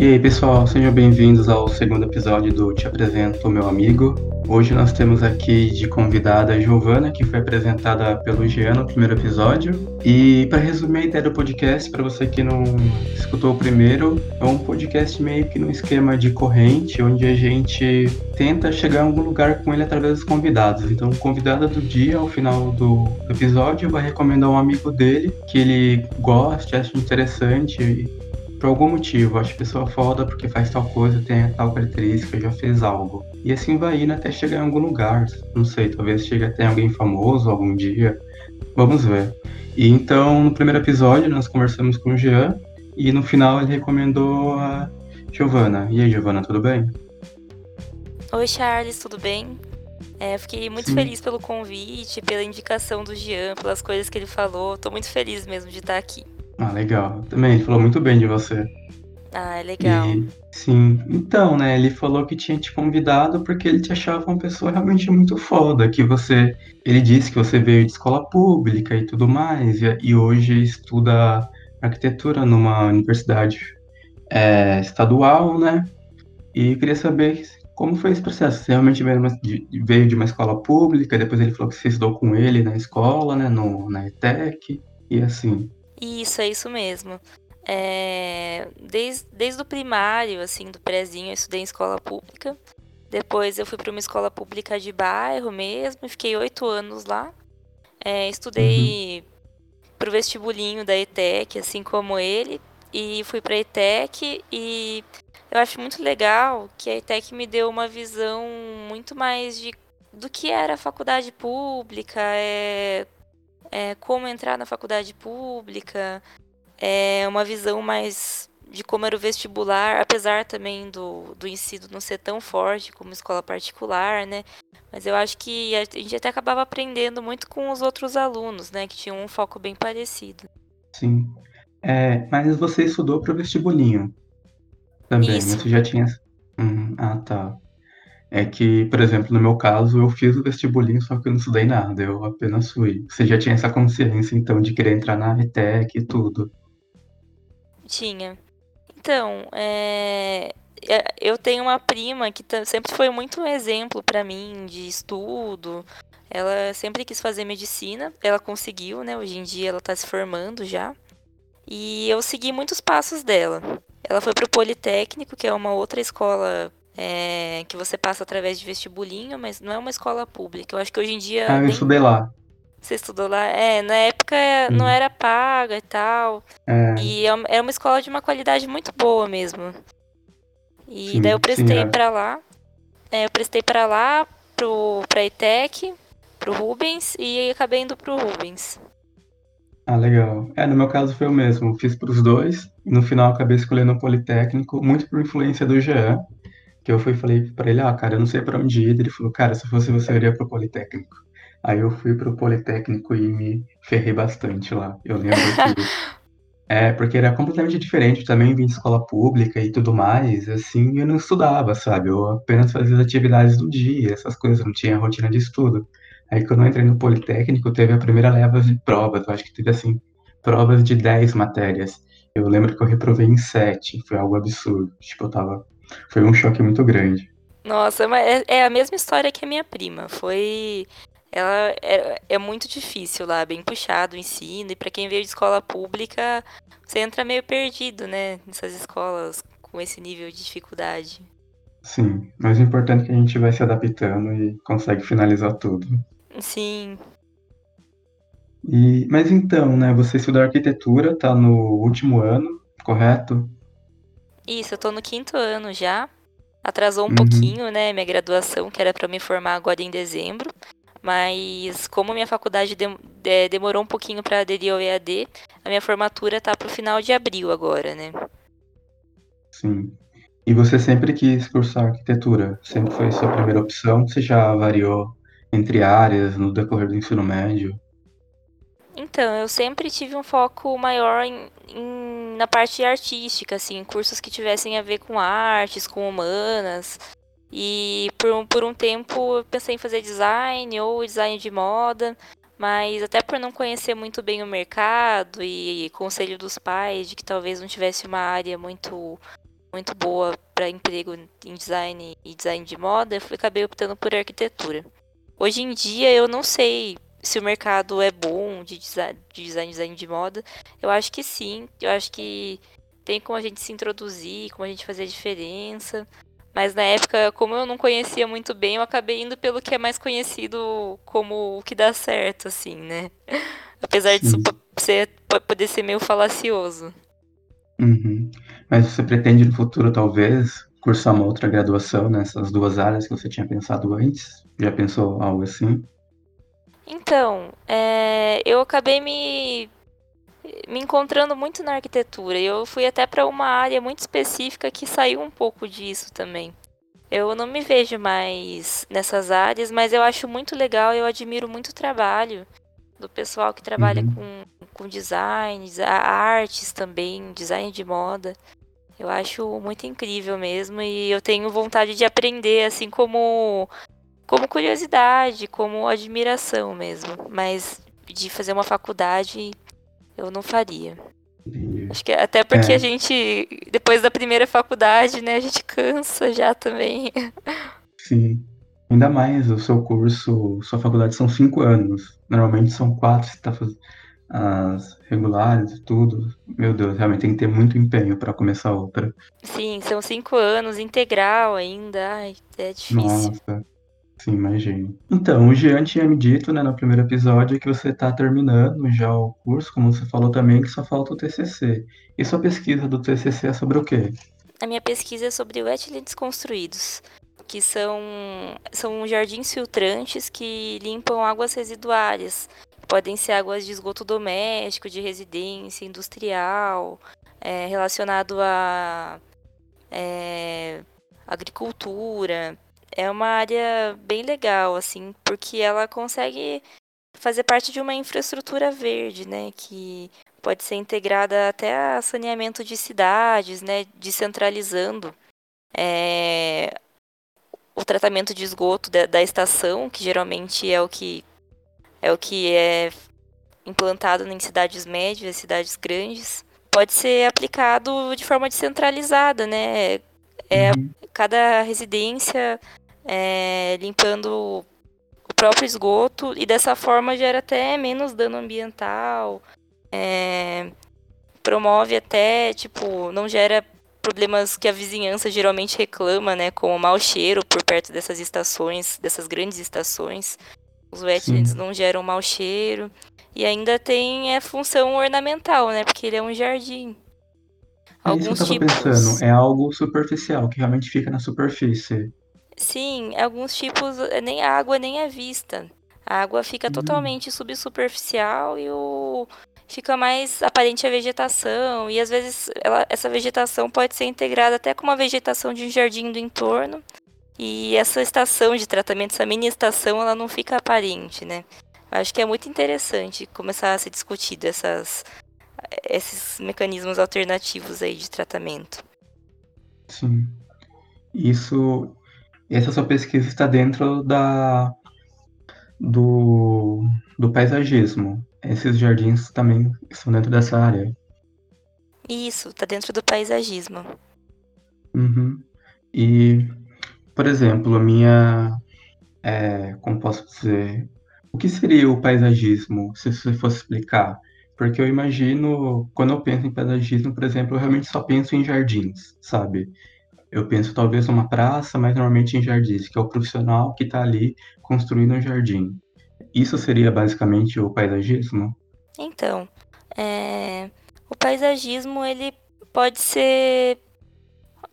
E aí, pessoal, sejam bem-vindos ao segundo episódio do Te Apresento Meu Amigo. Hoje nós temos aqui de convidada a Giovana, que foi apresentada pelo Jean no primeiro episódio. E para resumir a ideia do podcast, para você que não escutou o primeiro, é um podcast meio que no esquema de corrente, onde a gente tenta chegar a algum lugar com ele através dos convidados. Então, o do dia, ao final do episódio, vai recomendar um amigo dele que ele goste, ache interessante por algum motivo, acho pessoa foda porque faz tal coisa, tem tal característica, já fez algo. E assim vai indo até chegar em algum lugar. Não sei, talvez chegue até alguém famoso algum dia. Vamos ver. E então, no primeiro episódio, nós conversamos com o Jean e no final ele recomendou a Giovana. E aí, Giovana, tudo bem? Oi, Charles, tudo bem? É, fiquei muito Sim. feliz pelo convite, pela indicação do Jean, pelas coisas que ele falou. Tô muito feliz mesmo de estar aqui. Ah, legal. Também, ele falou muito bem de você. Ah, é legal. E, sim. Então, né, ele falou que tinha te convidado porque ele te achava uma pessoa realmente muito foda, que você... Ele disse que você veio de escola pública e tudo mais, e, e hoje estuda arquitetura numa universidade é, estadual, né? E queria saber como foi esse processo. Você realmente veio de, uma, veio de uma escola pública, depois ele falou que você estudou com ele na escola, né, no, na ETEC, e assim... Isso, é isso mesmo. É, desde, desde o primário, assim, do prézinho, eu estudei em escola pública. Depois eu fui para uma escola pública de bairro mesmo, fiquei oito anos lá. É, estudei uhum. pro vestibulinho da ETEC, assim como ele, e fui para a ETEC e eu acho muito legal que a ETEC me deu uma visão muito mais de do que era a faculdade pública, é, é, como entrar na faculdade pública, é, uma visão mais de como era o vestibular, apesar também do, do ensino não ser tão forte como escola particular, né? Mas eu acho que a gente até acabava aprendendo muito com os outros alunos, né? Que tinham um foco bem parecido. Sim. É, mas você estudou para o vestibulinho também, Isso. Você já tinha... Hum, ah, tá. É que, por exemplo, no meu caso, eu fiz o vestibulinho, só que eu não estudei nada, eu apenas fui. Você já tinha essa consciência, então, de querer entrar na RTEC e tudo? Tinha. Então, é... é eu tenho uma prima que sempre foi muito um exemplo para mim de estudo. Ela sempre quis fazer medicina, ela conseguiu, né? Hoje em dia ela tá se formando já. E eu segui muitos passos dela. Ela foi pro Politécnico, que é uma outra escola é, que você passa através de vestibulinho, mas não é uma escola pública. Eu acho que hoje em dia. Ah, eu nem... estudei lá. Você estudou lá? É, na época hum. não era paga e tal. É. E era é, é uma escola de uma qualidade muito boa mesmo. E sim, daí eu prestei é. para lá. É, eu prestei para lá, pro, pra ETEC, pro Rubens, e acabei indo pro Rubens. Ah, legal. É, no meu caso foi o mesmo. Fiz pros dois. E no final acabei escolhendo o Politécnico, muito por influência do Jean eu fui falei para ele, ah, cara, eu não sei para onde ir. Ele falou, cara, se fosse você, eu iria pro Politécnico. Aí eu fui pro Politécnico e me ferrei bastante lá. Eu lembro que... é, porque era completamente diferente. Também vim de escola pública e tudo mais, assim, eu não estudava, sabe? Eu apenas fazia as atividades do dia, essas coisas, não tinha rotina de estudo. Aí quando eu entrei no Politécnico, teve a primeira leva de provas, eu acho que teve, assim, provas de 10 matérias. Eu lembro que eu reprovei em 7, foi algo absurdo. Tipo, eu tava foi um choque muito grande. Nossa, é, é a mesma história que a minha prima. Foi. Ela é, é muito difícil lá, bem puxado o ensino. E para quem veio de escola pública, você entra meio perdido, né? Nessas escolas com esse nível de dificuldade. Sim, mas o importante é que a gente vai se adaptando e consegue finalizar tudo. Sim. E, mas então, né, você estudou arquitetura, tá no último ano, correto? Isso, eu tô no quinto ano já. Atrasou um uhum. pouquinho, né, minha graduação, que era para me formar agora em dezembro. Mas como minha faculdade de, de, demorou um pouquinho para aderir ao EAD, a minha formatura tá pro final de abril agora, né? Sim. E você sempre quis cursar arquitetura? Sempre foi sua primeira opção? Você já variou entre áreas no decorrer do ensino médio? Então, eu sempre tive um foco maior em, em, na parte artística, assim, cursos que tivessem a ver com artes, com humanas. E por um, por um tempo eu pensei em fazer design ou design de moda, mas até por não conhecer muito bem o mercado e conselho dos pais de que talvez não tivesse uma área muito muito boa para emprego em design e design de moda, eu acabei optando por arquitetura. Hoje em dia eu não sei se o mercado é bom de design, de design, design de moda. Eu acho que sim. Eu acho que tem como a gente se introduzir, como a gente fazer a diferença. Mas na época, como eu não conhecia muito bem, eu acabei indo pelo que é mais conhecido como o que dá certo, assim, né? Apesar disso ser, poder ser meio falacioso. Uhum. Mas você pretende no futuro, talvez, cursar uma outra graduação nessas duas áreas que você tinha pensado antes? Já pensou algo assim? Então, é, eu acabei me, me encontrando muito na arquitetura. E eu fui até para uma área muito específica que saiu um pouco disso também. Eu não me vejo mais nessas áreas, mas eu acho muito legal, eu admiro muito o trabalho do pessoal que trabalha uhum. com, com design, artes também, design de moda. Eu acho muito incrível mesmo e eu tenho vontade de aprender, assim como como curiosidade, como admiração mesmo. Mas de fazer uma faculdade eu não faria. Acho que até porque é. a gente, depois da primeira faculdade, né, a gente cansa já também. Sim. Ainda mais o seu curso, sua faculdade são cinco anos. Normalmente são quatro, você tá fazendo as regulares e tudo. Meu Deus, realmente tem que ter muito empenho para começar outra. Sim, são cinco anos, integral ainda. Ai, é difícil. Nossa. Sim, imagino. Então, o Jean tinha me dito, né, no primeiro episódio, que você está terminando já o curso, como você falou também, que só falta o TCC. E sua pesquisa do TCC é sobre o quê? A minha pesquisa é sobre wetlands construídos, que são, são jardins filtrantes que limpam águas residuárias. Podem ser águas de esgoto doméstico, de residência, industrial, é, relacionado a é, agricultura, é uma área bem legal, assim, porque ela consegue fazer parte de uma infraestrutura verde, né, que pode ser integrada até a saneamento de cidades, né, descentralizando é, o tratamento de esgoto da, da, estação, que geralmente é o que é o que é implantado em cidades médias, cidades grandes, pode ser aplicado de forma descentralizada, né? É, uhum. Cada residência é, limpando o próprio esgoto e dessa forma gera até menos dano ambiental, é, promove até, tipo, não gera problemas que a vizinhança geralmente reclama, né, como mau cheiro por perto dessas estações, dessas grandes estações. Os wetlands Sim. não geram mau cheiro. E ainda tem a função ornamental, né, porque ele é um jardim. É Alguns isso que eu tipos... pensando, é algo superficial, que realmente fica na superfície. Sim, alguns tipos eh, nem a água nem é vista. A água fica hum. totalmente subsuperficial e o fica mais aparente a vegetação e às vezes ela, essa vegetação pode ser integrada até com uma vegetação de um jardim do entorno e essa estação de tratamento, essa mini estação, ela não fica aparente, né? Acho que é muito interessante começar a ser discutido essas, esses mecanismos alternativos aí de tratamento. Sim. Isso essa sua pesquisa está dentro da, do, do paisagismo. Esses jardins também estão dentro dessa área. Isso, está dentro do paisagismo. Uhum. E, por exemplo, a minha. É, como posso dizer? O que seria o paisagismo, se você fosse explicar? Porque eu imagino, quando eu penso em paisagismo, por exemplo, eu realmente só penso em jardins, sabe? Eu penso talvez numa praça, mas normalmente em jardins, que é o profissional que está ali construindo um jardim. Isso seria basicamente o paisagismo? Então, é... o paisagismo ele pode ser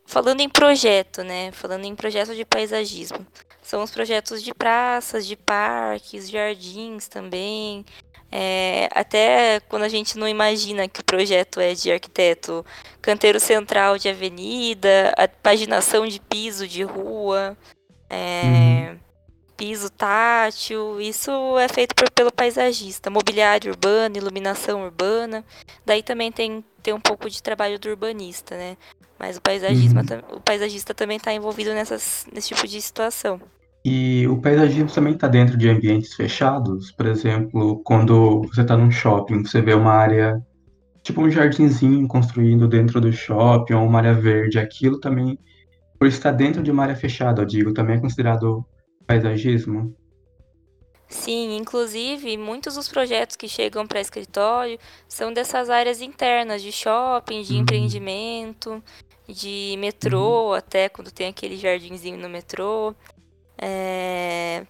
falando em projeto, né? Falando em projeto de paisagismo. São os projetos de praças, de parques, jardins também, é, até quando a gente não imagina que o projeto é de arquiteto, canteiro central de avenida, a paginação de piso de rua, é, uhum. piso tátil, isso é feito por, pelo paisagista, mobiliário urbano, iluminação urbana. Daí também tem, tem um pouco de trabalho do urbanista, né? Mas o, paisagismo, uhum. o paisagista também está envolvido nessas, nesse tipo de situação. E o paisagismo também está dentro de ambientes fechados. Por exemplo, quando você está num shopping, você vê uma área tipo um jardinzinho construído dentro do shopping ou uma área verde, aquilo também, por estar dentro de uma área fechada, eu digo, também é considerado paisagismo? Sim, inclusive muitos dos projetos que chegam para escritório são dessas áreas internas de shopping, de Uhum. empreendimento, de Uhum. metrô, até quando tem aquele jardinzinho no metrô. É,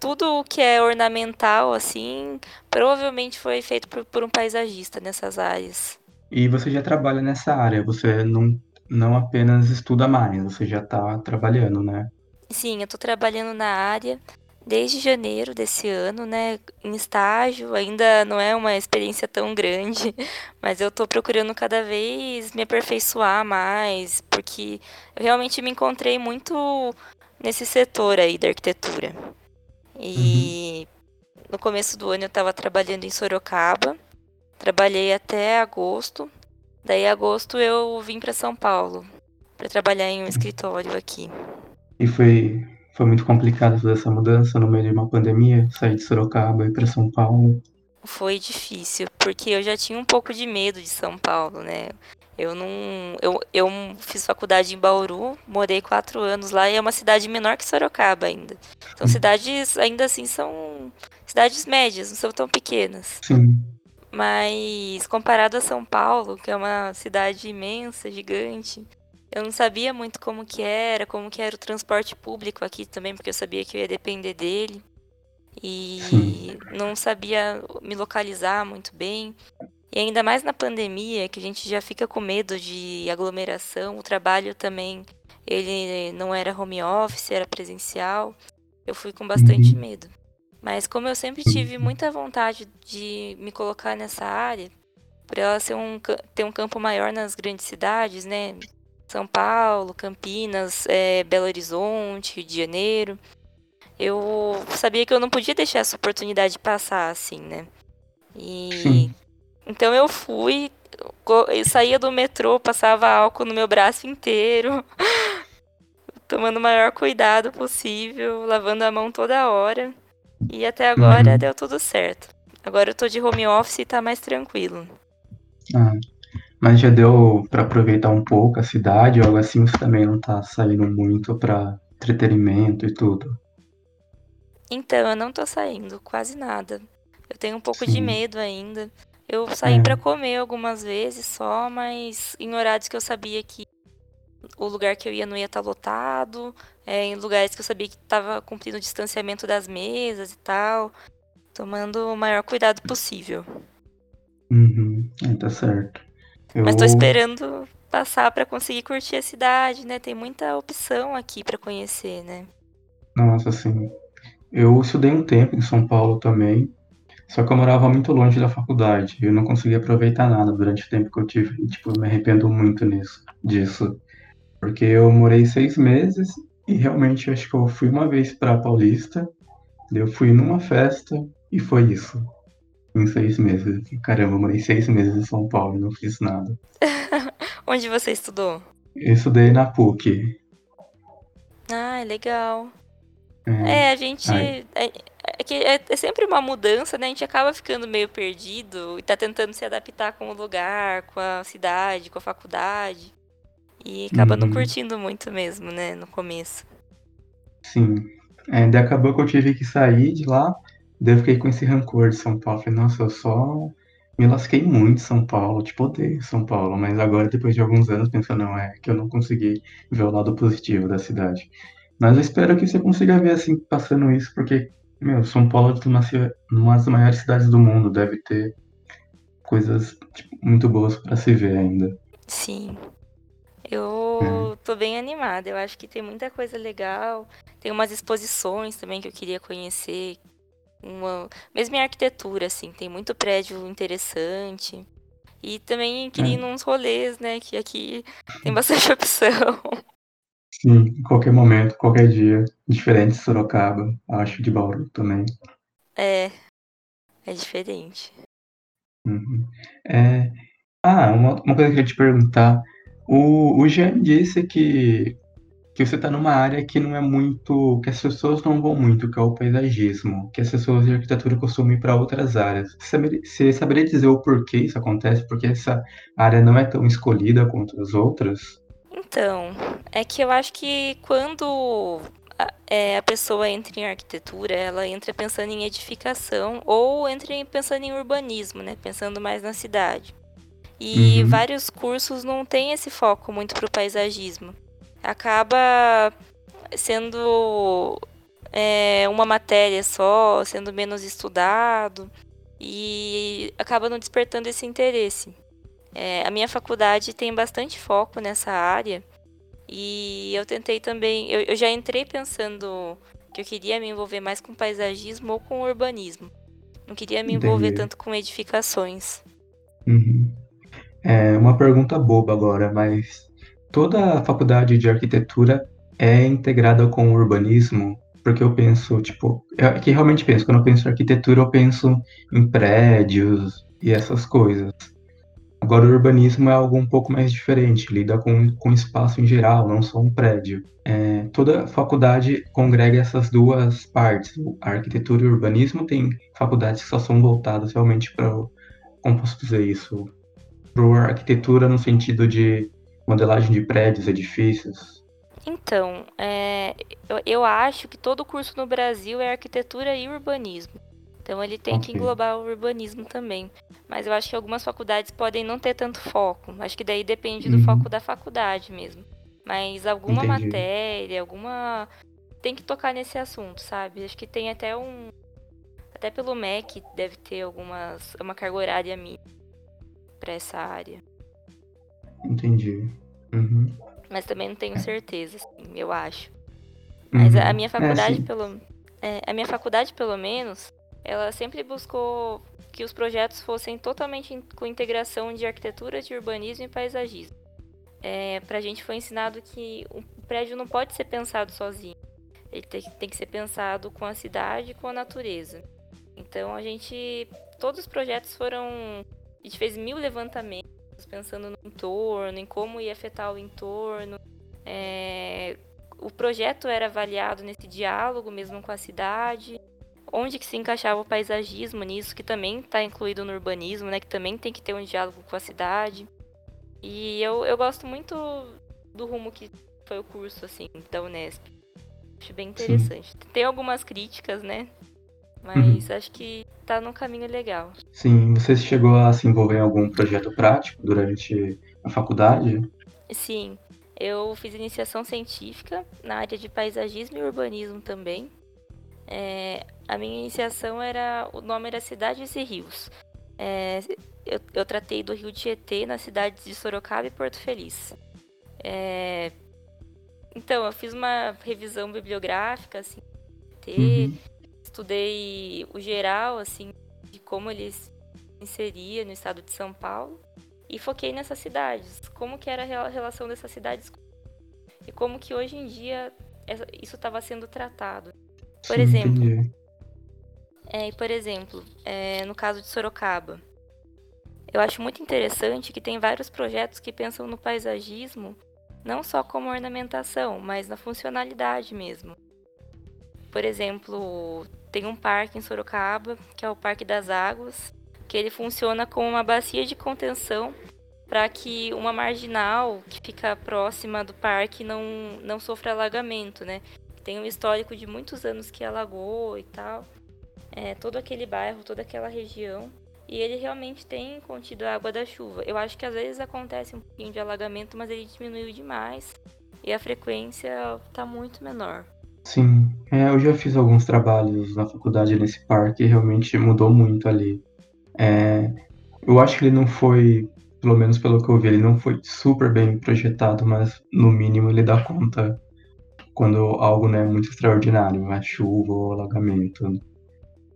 Tudo o que é ornamental, assim, provavelmente foi feito por, por um paisagista nessas áreas. E você já trabalha nessa área, você não, não apenas estuda mais, você já está trabalhando, né? Sim, eu tô trabalhando na área desde janeiro desse ano, né? Em estágio, ainda não é uma experiência tão grande, mas eu tô procurando cada vez me aperfeiçoar mais, porque eu realmente me encontrei muito nesse setor aí da arquitetura. E no começo do ano eu estava trabalhando em Sorocaba, trabalhei até agosto. Daí, em agosto, eu vim para São Paulo para trabalhar em um escritório aqui. E foi, foi muito complicado fazer essa mudança no meio de uma pandemia, sair de Sorocaba e ir para São Paulo. Foi difícil, porque eu já tinha um pouco de medo de São Paulo, né? Eu não. Eu, eu fiz faculdade em Bauru, morei quatro anos lá e é uma cidade menor que Sorocaba ainda. São cidades, ainda assim, são cidades médias, não são tão pequenas. Sim. Mas comparado a São Paulo, que é uma cidade imensa, gigante, eu não sabia muito como que era, como que era o transporte público aqui também, porque eu sabia que eu ia depender dele. E Sim. não sabia me localizar muito bem. E ainda mais na pandemia, que a gente já fica com medo de aglomeração, o trabalho também, ele não era home office, era presencial. Eu fui com bastante Uhum. medo. Mas como eu sempre tive muita vontade de me colocar nessa área, por ela ser um, ter um campo maior nas grandes cidades, né? São Paulo, Campinas, eh, Belo Horizonte, Rio de Janeiro. Eu sabia que eu não podia deixar essa oportunidade passar assim, né? E Sim. Então eu fui, eu saía do metrô, passava álcool no meu braço inteiro, tomando o maior cuidado possível, lavando a mão toda hora. E até agora Uhum. deu tudo certo. Agora eu tô de home office e tá mais tranquilo. Ah, mas já deu para aproveitar um pouco a cidade, algo assim, você também não tá saindo muito para entretenimento e tudo. Então, eu não tô saindo quase nada. Eu tenho um pouco de Sim. medo ainda. Eu saí É. pra comer algumas vezes só, mas em horários que eu sabia que o lugar que eu ia não ia estar lotado, é, em lugares que eu sabia que tava cumprindo o distanciamento das mesas e tal, tomando o maior cuidado possível. Uhum. É, tá certo. Eu... Mas tô esperando passar pra conseguir curtir a cidade, né? Tem muita opção aqui pra conhecer, né? Nossa, assim, eu estudei um tempo em São Paulo também, só que eu morava muito longe da faculdade. Eu não conseguia aproveitar nada durante o tempo que eu tive. E, tipo, eu me arrependo muito nisso, disso. Porque eu morei seis meses e realmente acho que eu fui uma vez para Paulista, eu fui numa festa e foi isso. Em seis meses. Caramba, eu morei seis meses em São Paulo e não fiz nada. Onde você estudou? Eu estudei na PUC. Ah, legal. É, É, a gente. Ai. É, que é, é sempre uma mudança, né? A gente acaba ficando meio perdido e tá tentando se adaptar com o lugar, com a cidade, com a faculdade. E acaba não Uhum. curtindo muito mesmo, né? No começo. sim. Daí acabou que eu tive que sair de lá, daí eu fiquei com esse rancor de São Paulo. Falei, nossa, eu só me lasquei muito em São Paulo, tipo, odeio São Paulo. Mas agora, depois de alguns anos, pensando, não, é que eu não consegui ver o lado positivo da cidade. Mas eu espero que você consiga ver, assim, passando isso, porque, meu, São Paulo é uma, uma das maiores cidades do mundo, deve ter coisas, tipo, muito boas para se ver ainda. Sim. Eu tô bem animada. Eu acho que tem muita coisa legal. Tem umas exposições também que eu queria conhecer. Uma... Mesmo em arquitetura, assim, tem muito prédio interessante. E também queria ir É. nos rolês, né? Que aqui tem bastante opção. Sim, em qualquer momento, qualquer dia, diferente de Sorocaba, acho de Bauru também. É, é diferente. Uhum. É, ah, uma, uma coisa que eu queria te perguntar. O, o Jean disse que que você está numa área que não é muito, que as pessoas não vão muito, que é o paisagismo, que as pessoas de arquitetura costumam ir para outras áreas. Você saberia, você saberia dizer o porquê isso acontece? Porque essa área não é tão escolhida quanto as outras? Então, é que eu acho que quando a, é, a pessoa entra em arquitetura, ela entra pensando em edificação ou entra pensando em urbanismo, né? Pensando mais na cidade. E uhum. vários cursos não têm esse foco muito para o paisagismo acaba sendo é, uma matéria só, sendo menos estudado e acaba não despertando esse interesse. É, a minha faculdade tem bastante foco nessa área e eu tentei também. Eu, eu, já entrei pensando que eu queria me envolver mais com paisagismo ou com urbanismo. Não queria me envolver Entendi. tanto com edificações. Uhum. É uma pergunta boba agora, mas toda a faculdade de arquitetura é integrada com o urbanismo, porque eu penso, tipo, é que realmente penso, quando eu penso em arquitetura, eu penso em prédios e essas coisas. Agora, o urbanismo é algo um pouco mais diferente, lida com, com espaço em geral, não só um prédio. É, toda faculdade congrega essas duas partes. A arquitetura e o urbanismo tem faculdades que só são voltadas realmente para, como posso dizer isso, para arquitetura no sentido de modelagem de prédios, edifícios? Então, é, eu, eu, acho que todo curso no Brasil é arquitetura e urbanismo. Então ele tem okay. que englobar o urbanismo também. Mas eu acho que algumas faculdades podem não ter tanto foco. Acho que daí depende do uhum. foco da faculdade mesmo. Mas alguma Entendi. matéria, alguma. Tem que tocar nesse assunto, sabe? Acho que tem até um. Até pelo MEC deve ter algumas. uma carga horária mínima para essa área. Entendi. Uhum. Mas também não tenho certeza, assim, eu acho. Mas uhum. a minha faculdade, é, pelo. É, a minha faculdade, pelo menos, ela sempre buscou que os projetos fossem totalmente com integração de arquitetura, de urbanismo e paisagismo. É, pra gente foi ensinado que o prédio não pode ser pensado sozinho. Ele tem, tem que ser pensado com a cidade e com a natureza. Então a gente. Todos os projetos foram. A gente fez mil levantamentos pensando no entorno, em como ia afetar o entorno. É, o projeto era avaliado nesse diálogo mesmo com a cidade, onde que se encaixava o paisagismo nisso, que também está incluído no urbanismo, né, que também tem que ter um diálogo com a cidade. E eu, eu gosto muito do rumo que foi o curso, assim, da Unesp. Acho bem interessante. Sim. Tem algumas críticas, né? Mas uhum. acho que tá num caminho legal. Sim, você chegou a se envolver em algum projeto prático durante a faculdade? Sim, eu fiz iniciação científica na área de paisagismo e urbanismo também. É, a minha iniciação era. O nome era Cidades e Rios. É, eu, eu, tratei do rio Tietê nas cidades de Sorocaba e Porto Feliz. É, então, eu fiz uma revisão bibliográfica, assim, uhum estudei o geral, assim, de como ele se inseria no estado de São Paulo e foquei nessas cidades, como que era a relação dessas cidades e como que hoje em dia isso estava sendo tratado. Por Sim, exemplo, é, por exemplo, é, no caso de Sorocaba, eu acho muito interessante que tem vários projetos que pensam no paisagismo não só como ornamentação, mas na funcionalidade mesmo. Por exemplo, tem um parque em Sorocaba, que é o Parque das Águas, que ele funciona como uma bacia de contenção para que uma marginal que fica próxima do parque não, não sofra alagamento, né? Tem um histórico de muitos anos que alagou e tal. É, todo aquele bairro, toda aquela região. E ele realmente tem contido a água da chuva. Eu acho que às vezes acontece um pouquinho de alagamento, mas ele diminuiu demais. E a frequência está muito menor. Sim, é, eu já fiz alguns trabalhos na faculdade nesse parque e realmente mudou muito ali. É, eu acho que ele não foi, pelo menos pelo que eu vi, ele não foi super bem projetado, mas no mínimo ele dá conta quando algo não é muito extraordinário, a chuva ou alagamento.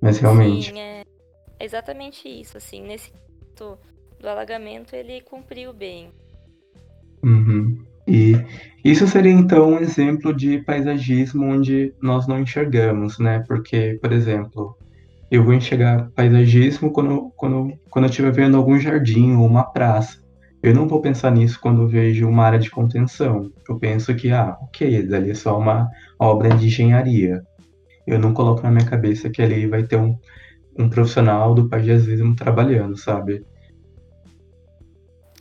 Mas realmente. Sim, é exatamente isso, assim, nesse do, do alagamento ele cumpriu bem. Uhum. E isso seria então um exemplo de paisagismo onde nós não enxergamos, né? Porque, por exemplo, eu vou enxergar paisagismo quando, quando, quando eu estiver vendo algum jardim ou uma praça. Eu não vou pensar nisso quando vejo uma área de contenção. Eu penso que, ah, ok, ali é só uma obra de engenharia. Eu não coloco na minha cabeça que ali vai ter um, um profissional do paisagismo trabalhando, sabe?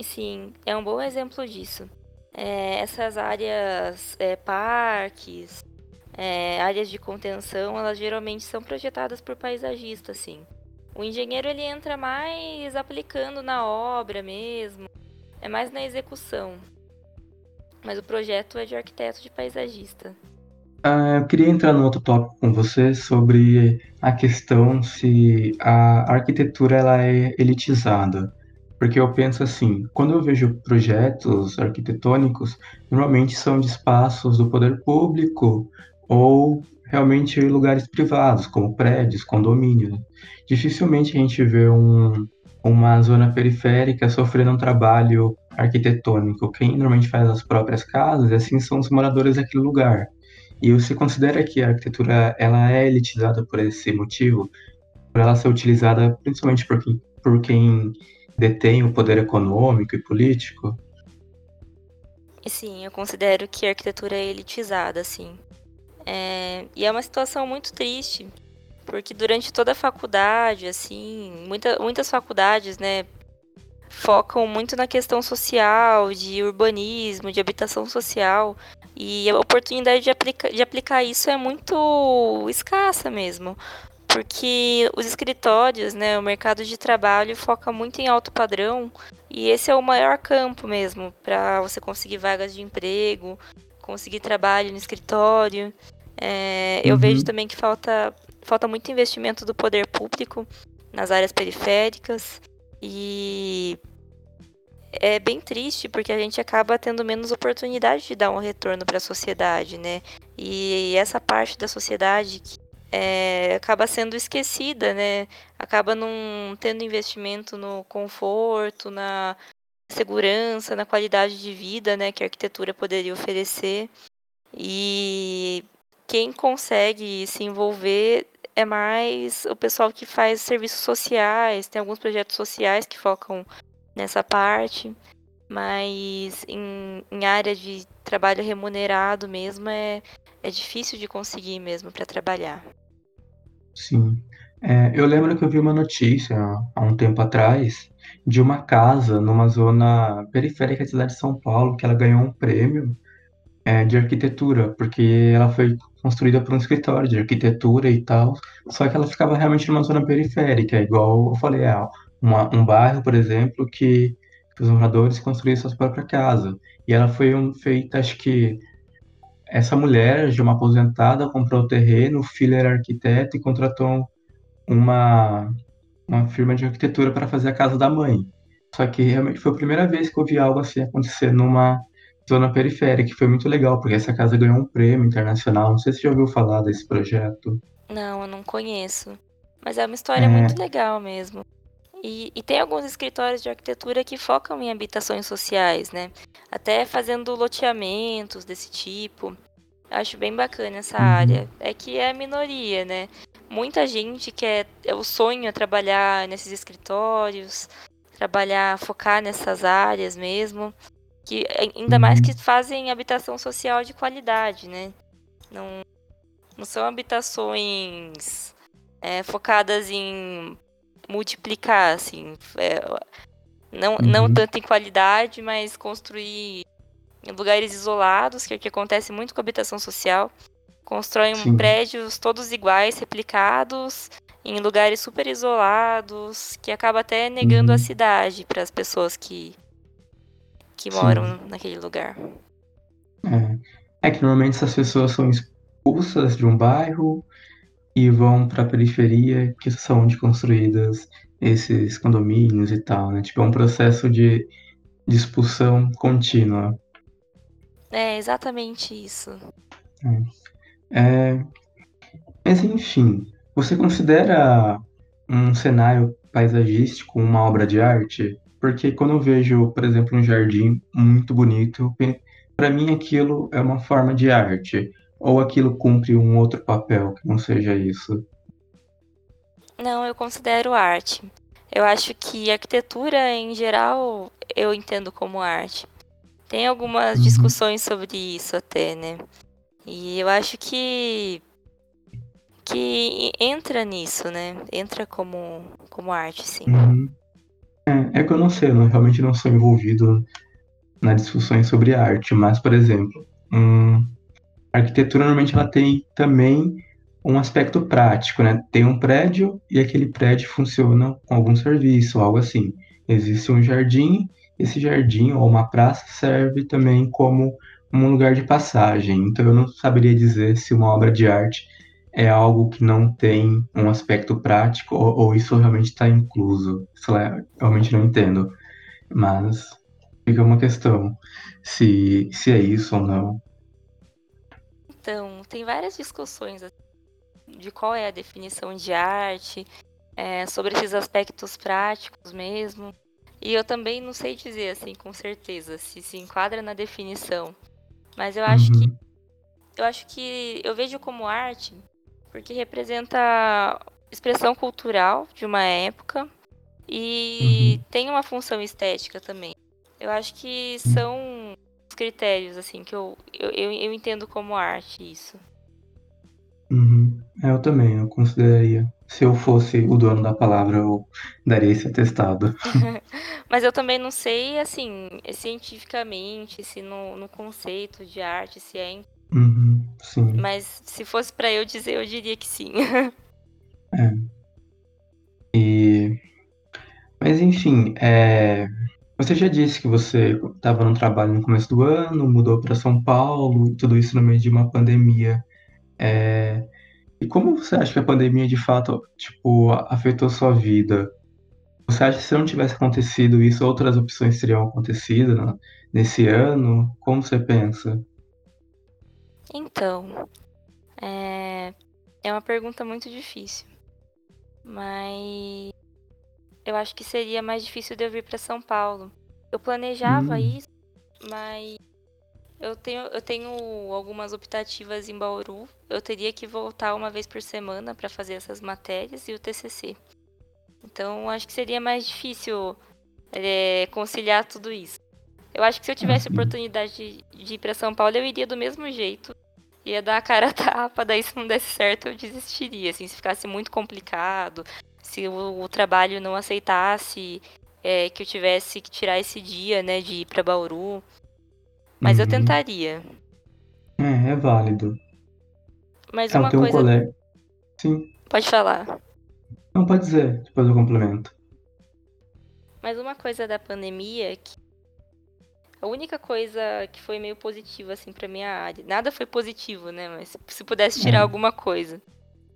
Sim, é um bom exemplo disso. É, essas áreas, é, parques, é, áreas de contenção, elas geralmente são projetadas por paisagistas, sim. O engenheiro ele entra mais aplicando na obra mesmo, é mais na execução. Mas o projeto é de arquiteto de paisagista. Ah, eu queria entrar no outro tópico com você sobre a questão se a arquitetura ela é elitizada. Porque eu penso assim, quando eu vejo projetos arquitetônicos, normalmente são de espaços do poder público ou realmente lugares privados, como prédios, condomínios. Dificilmente a gente vê um, uma zona periférica sofrendo um trabalho arquitetônico. Quem normalmente faz as próprias casas, assim, são os moradores daquele lugar. E você considera que a arquitetura ela é elitizada por esse motivo? Por ela ser utilizada principalmente por quem, por quem detém o poder econômico e político? Sim, eu considero que a arquitetura é elitizada, sim. É, e é uma situação muito triste, porque durante toda a faculdade, assim, muita, muitas faculdades, né, focam muito na questão social, de urbanismo, de habitação social, e a oportunidade de, aplica, de aplicar isso é muito escassa mesmo. Porque os escritórios, né, o mercado de trabalho foca muito em alto padrão e esse é o maior campo mesmo para você conseguir vagas de emprego, conseguir trabalho no escritório. É, eu uhum. vejo também que falta, falta muito investimento do poder público nas áreas periféricas e é bem triste porque a gente acaba tendo menos oportunidade de dar um retorno para a sociedade, né? E essa parte da sociedade que é, acaba sendo esquecida, né? Acaba não tendo investimento no conforto, na segurança, na qualidade de vida, né? Que a arquitetura poderia oferecer. E quem consegue se envolver é mais o pessoal que faz serviços sociais, tem alguns projetos sociais que focam nessa parte, mas em, em área de trabalho remunerado mesmo é, é difícil de conseguir mesmo para trabalhar. Sim. É, eu lembro que eu vi uma notícia há um tempo atrás de uma casa numa zona periférica da cidade de São Paulo que ela ganhou um prêmio é, de arquitetura, porque ela foi construída por um escritório de arquitetura e tal, só que ela ficava realmente numa zona periférica, igual eu falei, é, uma, um bairro, por exemplo, que, que os moradores construíram suas próprias casas. E ela foi um, feita, acho que essa mulher, de uma aposentada, comprou o terreno, o filho era arquiteto e contratou uma, uma firma de arquitetura para fazer a casa da mãe. Só que realmente foi a primeira vez que eu vi algo assim acontecer numa zona periférica, que foi muito legal, porque essa casa ganhou um prêmio internacional. Não sei se você já ouviu falar desse projeto. Não, eu não conheço. Mas é uma história é... muito legal mesmo. E, e, tem alguns escritórios de arquitetura que focam em habitações sociais, né? Até fazendo loteamentos desse tipo. Acho bem bacana essa uhum. área. É que é a minoria, né? Muita gente quer. É o sonho é trabalhar nesses escritórios, trabalhar, focar nessas áreas mesmo. Que, ainda mais que uhum. fazem habitação social de qualidade, né? Não, não são habitações é, focadas em multiplicar, assim. É, não, uhum. não tanto em qualidade, mas construir em lugares isolados, que é o que acontece muito com a habitação social. Constroem Sim. prédios todos iguais, replicados, em lugares super isolados, que acaba até negando uhum. a cidade para as pessoas que, que moram naquele lugar. É. é que normalmente essas pessoas são expulsas de um bairro e vão para a periferia, que são onde construídas esses condomínios e tal, né? Tipo, é um processo de, de expulsão contínua. É exatamente isso. É. É, mas enfim, você considera um cenário paisagístico uma obra de arte? Porque quando eu vejo, por exemplo, um jardim muito bonito, para mim aquilo é uma forma de arte. Ou aquilo cumpre um outro papel que não seja isso? Não, eu considero arte. Eu acho que arquitetura, em geral, eu entendo como arte. Tem algumas uhum. discussões sobre isso até, né? E eu acho que que entra nisso, né? Entra como, como arte, sim. Uhum. É, é que eu não sei, eu realmente não sou envolvido nas discussões sobre arte, mas, por exemplo, hum, a arquitetura normalmente ela tem também um aspecto prático, né? Tem um prédio e aquele prédio funciona com algum serviço, algo assim. Existe um jardim, esse jardim ou uma praça serve também como um lugar de passagem. Então eu não saberia dizer se uma obra de arte é algo que não tem um aspecto prático ou, ou isso realmente está incluso. Isso realmente não entendo. Mas fica uma questão se, se é isso ou não. Então, tem várias discussões assim, de qual é a definição de arte, é, sobre esses aspectos práticos mesmo. E eu também não sei dizer assim com certeza se se enquadra na definição. Mas eu acho uhum. que eu acho que eu vejo como arte porque representa expressão cultural de uma época e uhum. tem uma função estética também. Eu acho que são critérios assim que eu, eu, eu entendo como arte isso. Uhum. É, eu também, eu consideraria. Se eu fosse o dono da palavra, eu daria esse atestado. Mas eu também não sei, assim, cientificamente, se no, no conceito de arte, se é Uhum, sim. Mas se fosse para eu dizer, eu diria que sim. é. E... Mas enfim, é... você já disse que você estava no trabalho no começo do ano, mudou para São Paulo, tudo isso no meio de uma pandemia. É... E como você acha que a pandemia de fato tipo, afetou sua vida? Você acha que se não tivesse acontecido isso, outras opções teriam acontecido né, nesse ano? Como você pensa? Então, é, é uma pergunta muito difícil. Mas eu acho que seria mais difícil de eu vir para São Paulo. Eu planejava hum. isso, mas eu tenho, eu tenho algumas optativas em Bauru. Eu teria que voltar uma vez por semana para fazer essas matérias e o TCC. Então, acho que seria mais difícil é, conciliar tudo isso. Eu acho que se eu tivesse uhum. oportunidade de, de ir para São Paulo, eu iria do mesmo jeito. Ia dar a cara a tapa, daí se não desse certo, eu desistiria. Assim, se ficasse muito complicado, se o, o trabalho não aceitasse é, que eu tivesse que tirar esse dia, né, de ir para Bauru. Mas uhum. eu tentaria. É, é válido. Mas ah, uma coisa. Um colega... Sim. Pode falar. Não, pode dizer, depois eu complemento. Mas uma coisa da pandemia que a única coisa que foi meio positiva, assim, pra minha área. Nada foi positivo, né? Mas se pudesse tirar é. alguma coisa.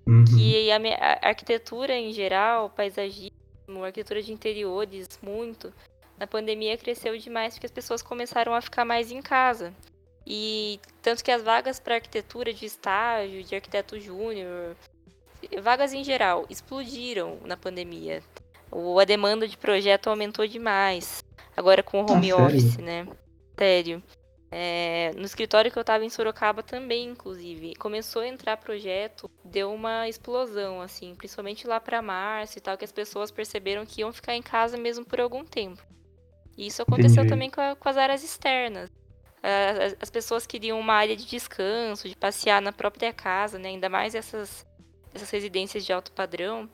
Uhum. Que a, a, arquitetura em geral, paisagismo, arquitetura de interiores, muito. Na pandemia cresceu demais porque as pessoas começaram a ficar mais em casa. E tanto que as vagas para arquitetura de estágio, de arquiteto júnior, vagas em geral, explodiram na pandemia. O, a demanda de projeto aumentou demais. Agora com o home ah, office, né? Sério. É, no escritório que eu tava em Sorocaba também, inclusive. Começou a entrar projeto, deu uma explosão, assim, principalmente lá para março e tal, que as pessoas perceberam que iam ficar em casa mesmo por algum tempo. E isso aconteceu Entendi. também com, a, com, as áreas externas. As, as, pessoas queriam uma área de descanso, de passear na própria casa, né? Ainda mais essas, essas residências de alto padrão.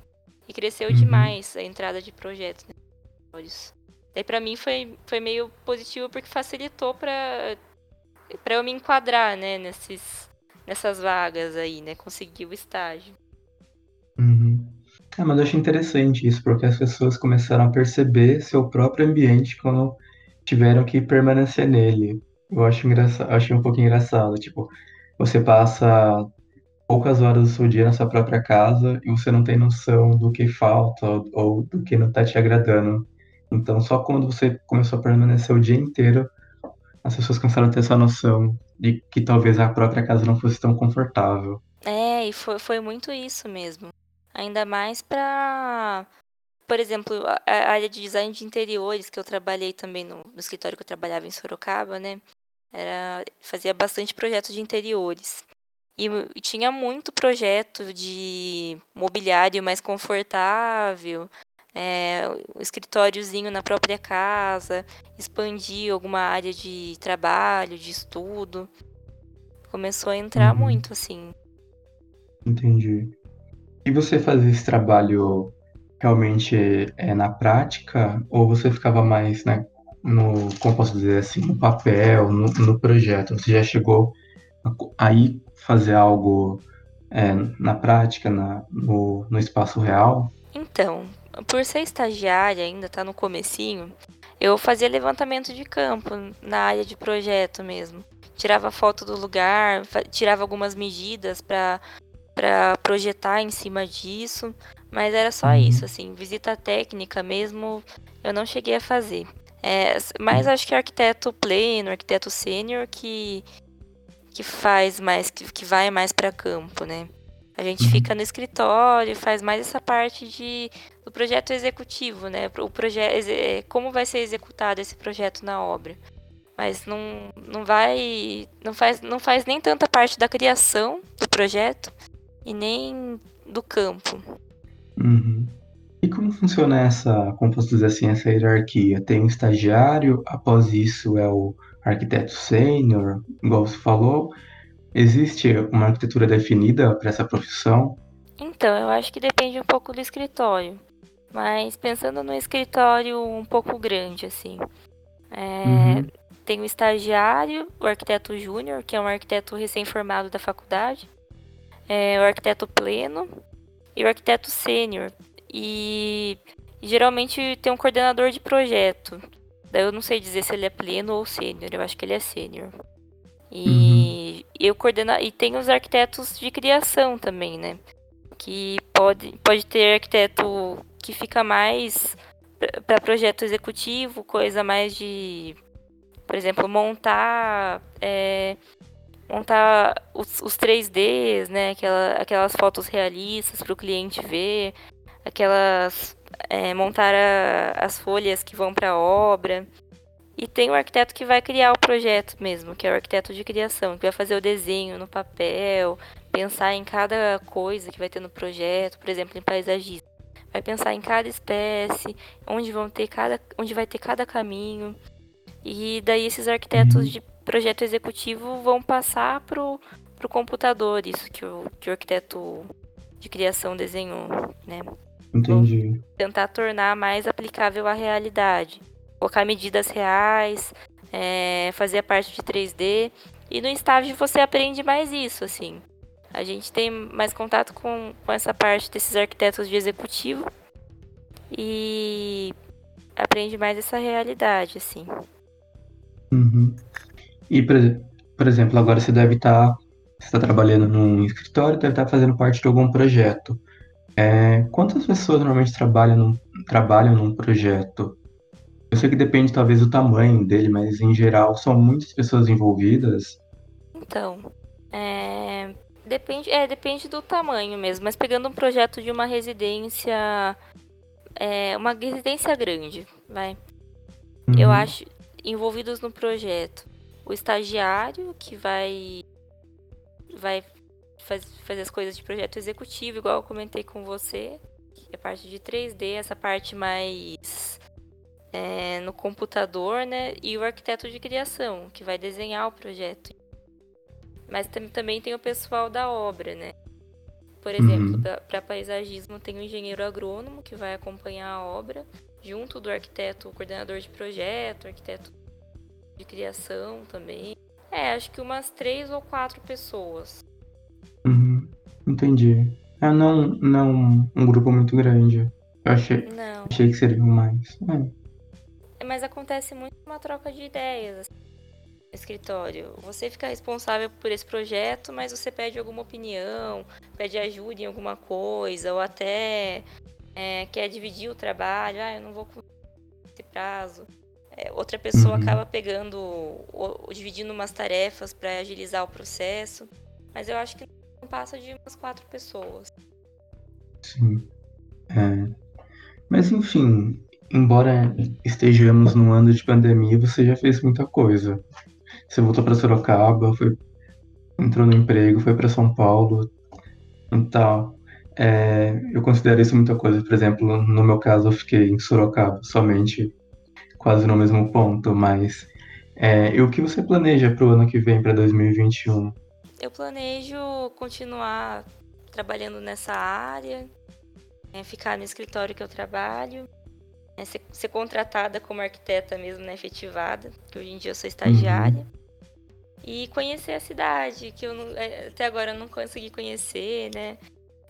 E cresceu uhum. demais a entrada de projetos. Né? Daí para mim foi, foi meio positivo porque facilitou para para eu me enquadrar, né, nesses nessas vagas aí, né, conseguir o estágio. Uhum. É, mas eu achei interessante isso, porque as pessoas começaram a perceber seu próprio ambiente quando tiveram que permanecer nele. Eu acho engraçado, achei um pouco engraçado, tipo, você passa poucas horas do seu dia na sua própria casa e você não tem noção do que falta ou, do que não está te agradando. Então, só quando você começou a permanecer o dia inteiro, as pessoas começaram a ter essa noção de que talvez a própria casa não fosse tão confortável. É, e foi, foi muito isso mesmo. Ainda mais para, por exemplo, a área de design de interiores que eu trabalhei também no, no escritório que eu trabalhava em Sorocaba, né? Era, fazia bastante projetos de interiores. E tinha muito projeto de mobiliário mais confortável, é, um escritóriozinho na própria casa, expandir alguma área de trabalho, de estudo. Começou a entrar Uhum. muito, assim. Entendi. E você fazia esse trabalho realmente é, na prática, ou você ficava mais, né, no, como posso dizer assim, no papel, no, no projeto? Você já chegou a, a ir fazer algo é, na prática, na, no, no espaço real? Então, por ser estagiária, ainda tá no comecinho, eu fazia levantamento de campo na área de projeto mesmo. Tirava foto do lugar, tirava algumas medidas para para projetar em cima disso, mas era só uhum. isso, assim, visita técnica mesmo, eu não cheguei a fazer. É, mas acho que arquiteto pleno, arquiteto sênior que que faz mais, que, que vai mais para campo, né? A gente uhum. fica no escritório, faz mais essa parte de, do projeto executivo, né? O projeto, é, como vai ser executado esse projeto na obra. Mas não, não vai, não faz, não faz nem tanta parte da criação do projeto e nem do campo. Uhum. E como funciona essa, como posso dizer assim, essa hierarquia? Tem um estagiário, após isso é o arquiteto sênior, igual você falou. Existe uma arquitetura definida para essa profissão? Então, eu acho que depende um pouco do escritório. Mas pensando no escritório um pouco grande, assim. É, uhum. Tem o estagiário, o arquiteto júnior, que é um arquiteto recém-formado da faculdade é, o arquiteto pleno e o arquiteto sênior. E, e geralmente tem um coordenador de projeto. Daí eu não sei dizer se ele é pleno ou sênior, eu acho que ele é sênior. E uhum. eu coordena e tem os arquitetos de criação também, né? Que pode, pode ter arquiteto que fica mais para projeto executivo, coisa mais de, por exemplo, montar é, montar os, os 3Ds, né? Aquela, aquelas fotos realistas para o cliente ver, aquelas é, montar a, as folhas que vão para a obra. E tem o arquiteto que vai criar o projeto mesmo, que é o arquiteto de criação, que vai fazer o desenho no papel, pensar em cada coisa que vai ter no projeto, por exemplo, em paisagismo. Vai pensar em cada espécie, onde vão ter cada, onde vai ter cada caminho. E daí esses arquitetos uhum. de projeto executivo vão passar pro, pro computador, isso que o, que o arquiteto de criação desenhou, né? Entendi. Tentar tornar mais aplicável à realidade. Colocar medidas reais, é, fazer a parte de 3D. E no estágio você aprende mais isso, assim. A gente tem mais contato com, com essa parte desses arquitetos de executivo. E aprende mais essa realidade, assim. Uhum. E, por, por exemplo, agora você deve estar tá, está trabalhando num escritório, deve estar tá fazendo parte de algum projeto. É, quantas pessoas normalmente trabalham num, trabalham num projeto? Eu sei que depende talvez do tamanho dele, mas em geral são muitas pessoas envolvidas. Então, é, depende, é, depende do tamanho mesmo. Mas pegando um projeto de uma residência, é, uma residência grande, vai. Uhum. Eu acho envolvidos no projeto o estagiário que vai vai faz, fazer as coisas de projeto executivo, igual eu comentei com você, que é a parte de 3D, essa parte mais é, no computador, né? E o arquiteto de criação, que vai desenhar o projeto. Mas também tem o pessoal da obra, né? Por exemplo, uhum. para paisagismo tem o engenheiro agrônomo que vai acompanhar a obra, junto do arquiteto, coordenador de projeto, arquiteto de criação também. É, acho que umas três ou quatro pessoas. Uhum, entendi. É não, não um grupo muito grande. Eu achei, não. achei que seriam mais. É. Mas acontece muito uma troca de ideias assim, no escritório. Você fica responsável por esse projeto, mas você pede alguma opinião, pede ajuda em alguma coisa, ou até é, quer dividir o trabalho. Ah, eu não vou cumprir esse prazo. É, outra pessoa uhum. acaba pegando, ou, ou dividindo umas tarefas para agilizar o processo. Mas eu acho que não passa de umas quatro pessoas. Sim. É. Mas enfim, embora estejamos num ano de pandemia, você já fez muita coisa. Você voltou para Sorocaba, foi, entrou no emprego, foi para São Paulo e tal. é, eu considero isso muita coisa. Por exemplo, no meu caso, eu fiquei em Sorocaba somente, quase no mesmo ponto. Mas é, e o que você planeja para o ano que vem, para 2021? Eu planejo continuar trabalhando nessa área, é, ficar no escritório que eu trabalho, é, ser, ser, contratada como arquiteta mesmo, né, efetivada, que hoje em dia eu sou estagiária. Uhum. E conhecer a cidade, que eu não, é, até agora eu não consegui conhecer, né?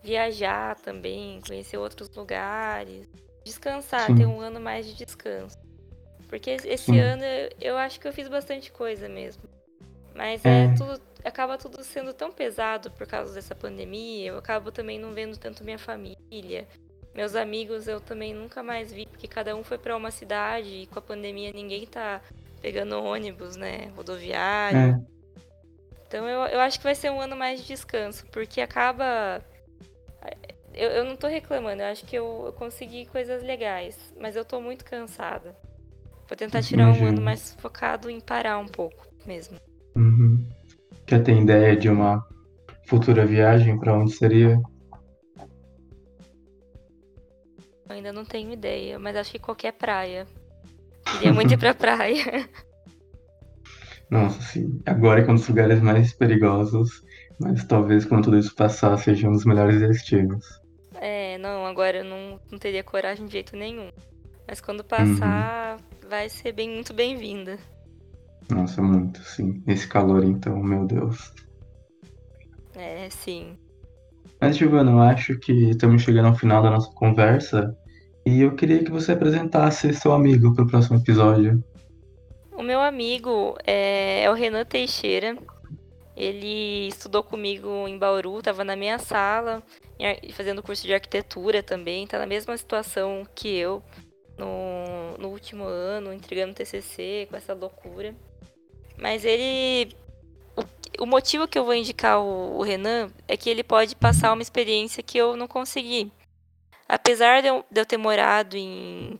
Viajar também, conhecer outros lugares. Descansar, Sim. ter um ano mais de descanso. Porque esse Sim. ano eu, eu acho que eu fiz bastante coisa mesmo. Mas é, é tudo, acaba tudo sendo tão pesado por causa dessa pandemia. Eu acabo também não vendo tanto minha família. Meus amigos eu também nunca mais vi, porque cada um foi para uma cidade e com a pandemia ninguém tá pegando ônibus, né? Rodoviário. É. Então eu, eu acho que vai ser um ano mais de descanso, porque acaba. Eu, eu não tô reclamando, eu acho que eu, eu consegui coisas legais, mas eu tô muito cansada. Vou tentar tirar Imagina. um ano mais focado em parar um pouco mesmo. Uhum. Quer ter ideia de uma futura viagem para onde seria? Ainda não tenho ideia, mas acho que qualquer praia. Queria muito ir pra praia. Nossa, sim. Agora é um dos lugares mais perigosos, mas talvez quando tudo isso passar sejam um dos melhores destinos. É, não, agora eu não, não teria coragem de jeito nenhum. Mas quando passar, uhum. vai ser bem, muito bem-vinda. Nossa, muito, sim. Esse calor, então, meu Deus. É, sim. Mas, Giovana, eu acho que estamos chegando ao final da nossa conversa e eu queria que você apresentasse seu amigo para o próximo episódio. O meu amigo é, é o Renan Teixeira. Ele estudou comigo em Bauru, estava na minha sala, fazendo curso de arquitetura também, está na mesma situação que eu no, no último ano, entregando TCC, com essa loucura. Mas ele. O, motivo que eu vou indicar o, o Renan é que ele pode passar uma experiência que eu não consegui. Apesar de eu, de eu ter morado em,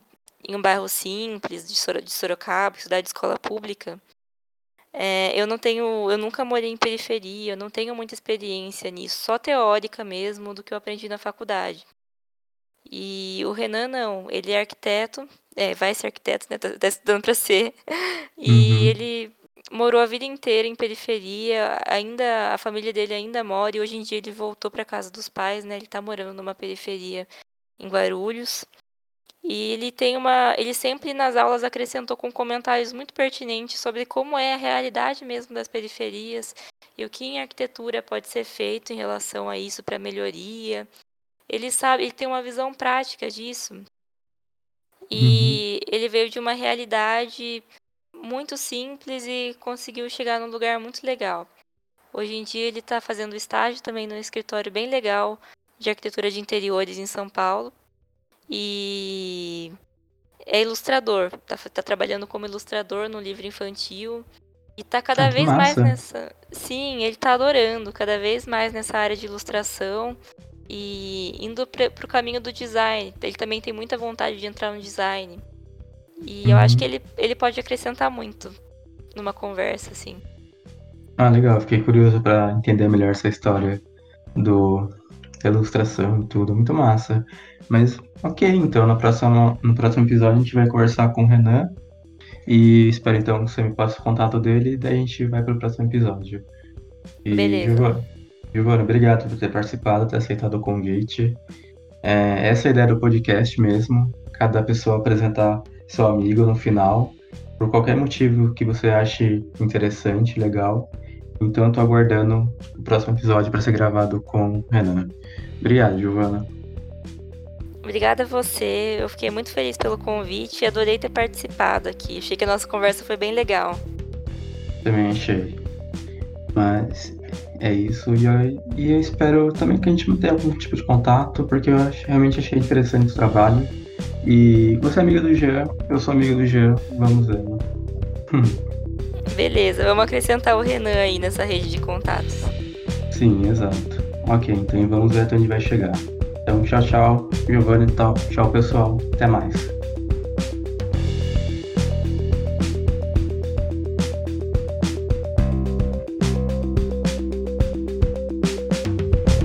em um bairro simples de, Sor, de Sorocaba, estudar de escola pública, é, eu não tenho, eu nunca morei em periferia, eu não tenho muita experiência nisso, só teórica mesmo do que eu aprendi na faculdade. E o Renan não, ele é arquiteto, é, vai ser arquiteto, né? Tá, tá estudando para ser. E uhum. ele morou a vida inteira em periferia, ainda a família dele ainda mora e hoje em dia ele voltou para casa dos pais, né? Ele tá morando numa periferia em Guarulhos. E ele tem uma, ele sempre nas aulas acrescentou com comentários muito pertinentes sobre como é a realidade mesmo das periferias e o que em arquitetura pode ser feito em relação a isso para melhoria. Ele sabe, ele tem uma visão prática disso. E uhum. ele veio de uma realidade muito simples e conseguiu chegar num lugar muito legal. Hoje em dia ele está fazendo estágio também num escritório bem legal de arquitetura de interiores em São Paulo. E é ilustrador, está tá trabalhando como ilustrador no livro infantil. E está cada ah, vez massa. mais nessa. Sim, ele está adorando cada vez mais nessa área de ilustração e indo para o caminho do design. Ele também tem muita vontade de entrar no design. E uhum. eu acho que ele, ele pode acrescentar muito numa conversa, assim. Ah, legal. Fiquei curioso para entender melhor essa história do da ilustração e tudo. Muito massa. Mas, ok, então, no próximo, no próximo episódio a gente vai conversar com o Renan. E espero então que você me passe o contato dele e daí a gente vai para o próximo episódio. E, Beleza. Giovana, obrigado por ter participado, ter aceitado o convite. É, essa é a ideia do podcast mesmo. Cada pessoa apresentar seu amigo no final, por qualquer motivo que você ache interessante, legal. Então eu tô aguardando o próximo episódio para ser gravado com o Renan. Obrigado, Giovana. Obrigada a você. Eu fiquei muito feliz pelo convite e adorei ter participado aqui. Achei que a nossa conversa foi bem legal. Também achei. Mas é isso. E eu, e eu espero também que a gente mantenha algum tipo de contato, porque eu realmente achei interessante o trabalho. E você é amiga do Jean, eu sou amigo do Jean, vamos ver. Né? Beleza, vamos acrescentar o Renan aí nessa rede de contatos. Sim, exato. Ok, então vamos ver até onde vai chegar. Então, tchau, tchau, Giovanni e tal. Tchau, pessoal. Até mais.